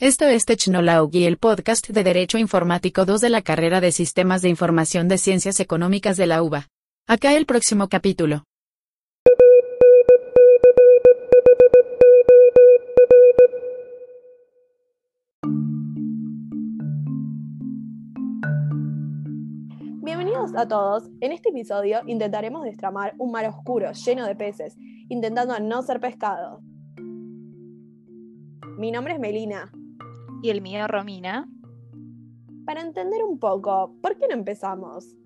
Esto es Technology, el podcast de Derecho Informático 2 de la carrera de Sistemas de Información de Ciencias Económicas de la UBA. Acá el próximo capítulo. Bienvenidos a todos. En este episodio intentaremos destramar un mar oscuro lleno de peces, intentando no ser pescado. Mi nombre es Melina y el mío Romina. Para entender un poco, ¿por qué no empezamos?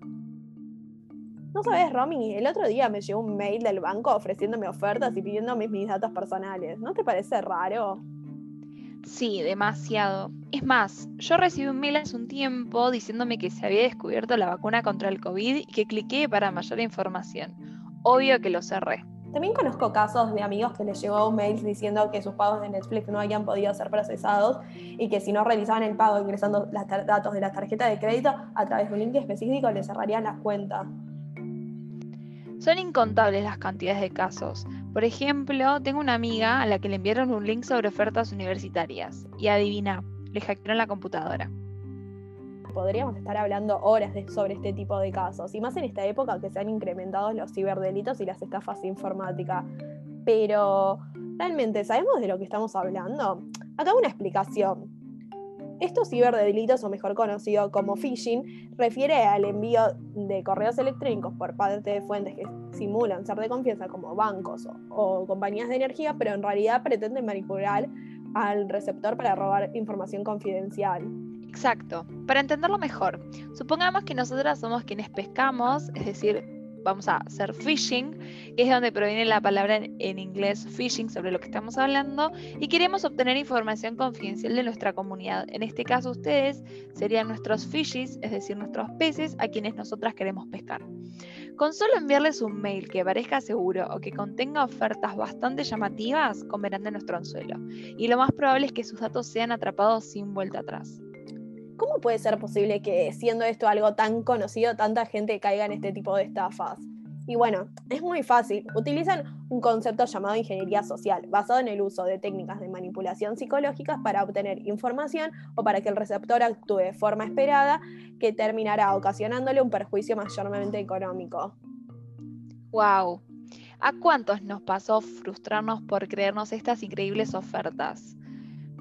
No sabes, Romy, el otro día me llegó un mail del banco ofreciéndome ofertas y pidiéndome mis datos personales. ¿No te parece raro? Sí, demasiado. Es más, yo recibí un mail hace un tiempo diciéndome que se había descubierto la vacuna contra el COVID y que cliqué para mayor información. Obvio que lo cerré. También conozco casos de amigos que les llegó un mail diciendo que sus pagos de Netflix no habían podido ser procesados y que si no realizaban el pago ingresando los datos de la tarjeta de crédito a través de un link específico les cerrarían las cuentas. Son incontables las cantidades de casos. Por ejemplo, tengo una amiga a la que le enviaron un link sobre ofertas universitarias y adivina, le hackearon la computadora podríamos estar hablando horas sobre este tipo de casos, y más en esta época que se han incrementado los ciberdelitos y las estafas informáticas. Pero, ¿realmente sabemos de lo que estamos hablando? Acá una explicación. Estos ciberdelitos, o mejor conocido como phishing, refiere al envío de correos electrónicos por parte de fuentes que simulan ser de confianza como bancos o compañías de energía, pero en realidad pretenden manipular al receptor para robar información confidencial. Exacto. Para entenderlo mejor, supongamos que nosotras somos quienes pescamos, es decir, vamos a hacer phishing, que es donde proviene la palabra en, inglés phishing sobre lo que estamos hablando, y queremos obtener información confidencial de nuestra comunidad. En este caso ustedes serían nuestros fishies, es decir, nuestros peces a quienes nosotras queremos pescar. Con solo enviarles un mail que parezca seguro o que contenga ofertas bastante llamativas, comerán de nuestro anzuelo. Y lo más probable es que sus datos sean atrapados sin vuelta atrás. ¿Cómo puede ser posible que siendo esto algo tan conocido, tanta gente caiga en este tipo de estafas? Y bueno, es muy fácil. Utilizan un concepto llamado ingeniería social, basado en el uso de técnicas de manipulación psicológicas para obtener información o para que el receptor actúe de forma esperada, que terminará ocasionándole un perjuicio mayormente económico. ¡Wow! ¿A cuántos nos pasó frustrarnos por creernos estas increíbles ofertas?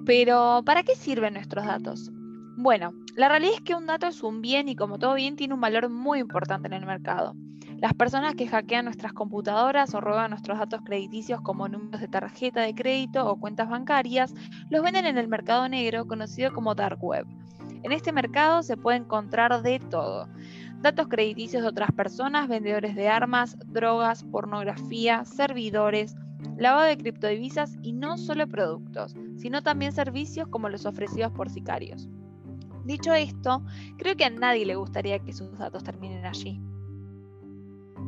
Pero, ¿para qué sirven nuestros datos? Bueno, la realidad es que un dato es un bien y como todo bien tiene un valor muy importante en el mercado. Las personas que hackean nuestras computadoras o roban nuestros datos crediticios como números de tarjeta de crédito o cuentas bancarias, los venden en el mercado negro conocido como dark web. En este mercado se puede encontrar de todo. Datos crediticios de otras personas, vendedores de armas, drogas, pornografía, servidores, lavado de criptodivisas y no solo productos, sino también servicios como los ofrecidos por sicarios. Dicho esto, creo que a nadie le gustaría que sus datos terminen allí.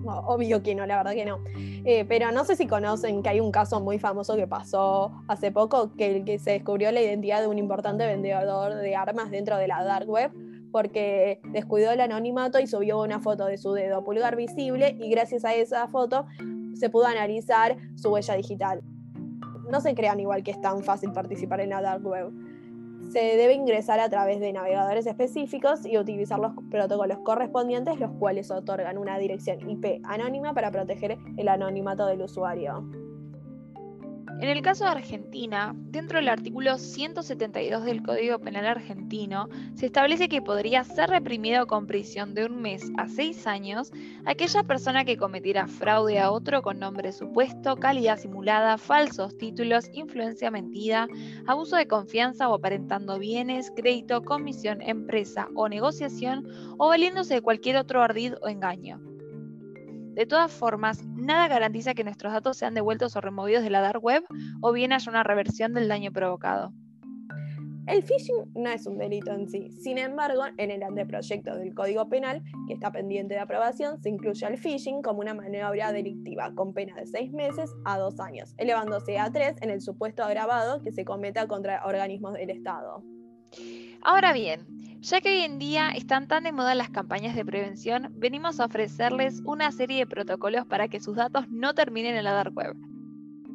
obvio que no, la verdad que no. Eh, pero no sé si conocen que hay un caso muy famoso que pasó hace poco, que, que se descubrió la identidad de un importante vendedor de armas dentro de la dark web porque descuidó el anonimato y subió una foto de su dedo pulgar visible y gracias a esa foto se pudo analizar su huella digital. No se crean igual que es tan fácil participar en la dark web se debe ingresar a través de navegadores específicos y utilizar los protocolos correspondientes, los cuales otorgan una dirección IP anónima para proteger el anonimato del usuario. En el caso de Argentina, dentro del artículo 172 del Código Penal argentino, se establece que podría ser reprimido con prisión de un mes a seis años aquella persona que cometiera fraude a otro con nombre supuesto, calidad simulada, falsos títulos, influencia mentida, abuso de confianza o aparentando bienes, crédito, comisión, empresa o negociación o valiéndose de cualquier otro ardid o engaño. De todas formas, nada garantiza que nuestros datos sean devueltos o removidos de la dark web o bien haya una reversión del daño provocado. El phishing no es un delito en sí. Sin embargo, en el anteproyecto del Código Penal, que está pendiente de aprobación, se incluye el phishing como una maniobra delictiva con pena de seis meses a dos años, elevándose a tres en el supuesto agravado que se cometa contra organismos del Estado. Ahora bien, ya que hoy en día están tan de moda las campañas de prevención, venimos a ofrecerles una serie de protocolos para que sus datos no terminen en la dark web.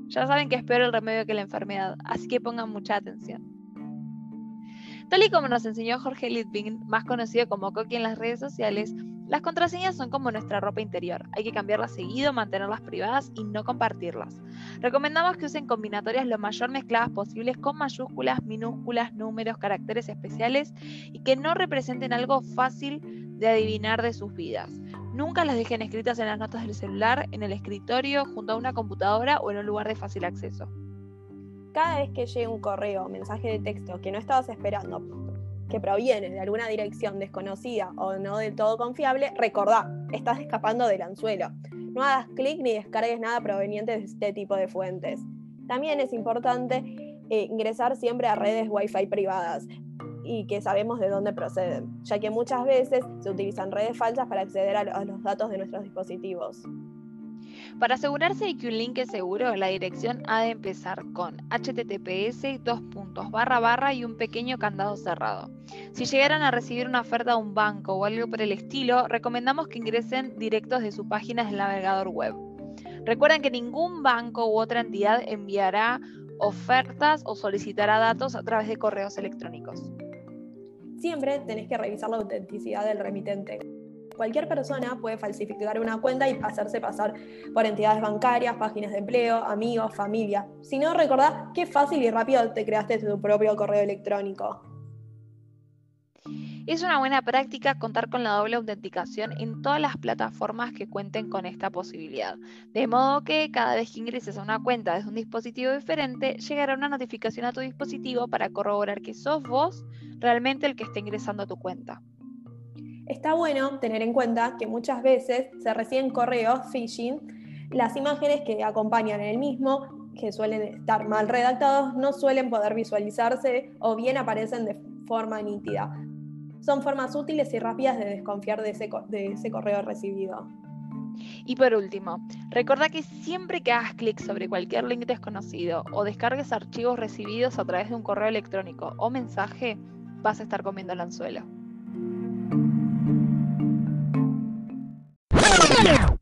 Ya saben que es peor el remedio que la enfermedad, así que pongan mucha atención. Tal y como nos enseñó Jorge Litvin, más conocido como Coqui en las redes sociales, las contraseñas son como nuestra ropa interior. Hay que cambiarlas seguido, mantenerlas privadas y no compartirlas. Recomendamos que usen combinatorias lo mayor mezcladas posibles con mayúsculas, minúsculas, números, caracteres especiales y que no representen algo fácil de adivinar de sus vidas. Nunca las dejen escritas en las notas del celular, en el escritorio, junto a una computadora o en un lugar de fácil acceso. Cada vez que llegue un correo o mensaje de texto que no estabas esperando, que proviene de alguna dirección desconocida o no del todo confiable, recordá, estás escapando del anzuelo. No hagas clic ni descargues nada proveniente de este tipo de fuentes. También es importante eh, ingresar siempre a redes Wi-Fi privadas y que sabemos de dónde proceden, ya que muchas veces se utilizan redes falsas para acceder a los datos de nuestros dispositivos. Para asegurarse de que un link es seguro, la dirección ha de empezar con https barra barra y un pequeño candado cerrado. Si llegaran a recibir una oferta de un banco o algo por el estilo, recomendamos que ingresen directos de su página del navegador web. Recuerden que ningún banco u otra entidad enviará ofertas o solicitará datos a través de correos electrónicos. Siempre tenés que revisar la autenticidad del remitente cualquier persona puede falsificar una cuenta y hacerse pasar por entidades bancarias, páginas de empleo, amigos, familia. Si no, recordá qué fácil y rápido te creaste tu propio correo electrónico. Es una buena práctica contar con la doble autenticación en todas las plataformas que cuenten con esta posibilidad. De modo que cada vez que ingreses a una cuenta desde un dispositivo diferente, llegará una notificación a tu dispositivo para corroborar que sos vos realmente el que está ingresando a tu cuenta. Está bueno tener en cuenta que muchas veces se reciben correos phishing, las imágenes que acompañan en el mismo, que suelen estar mal redactados, no suelen poder visualizarse o bien aparecen de forma nítida. Son formas útiles y rápidas de desconfiar de ese, correo recibido. Y por último, recuerda que siempre que hagas clic sobre cualquier link desconocido o descargues archivos recibidos a través de un correo electrónico o mensaje, vas a estar comiendo el anzuelo. Yeah.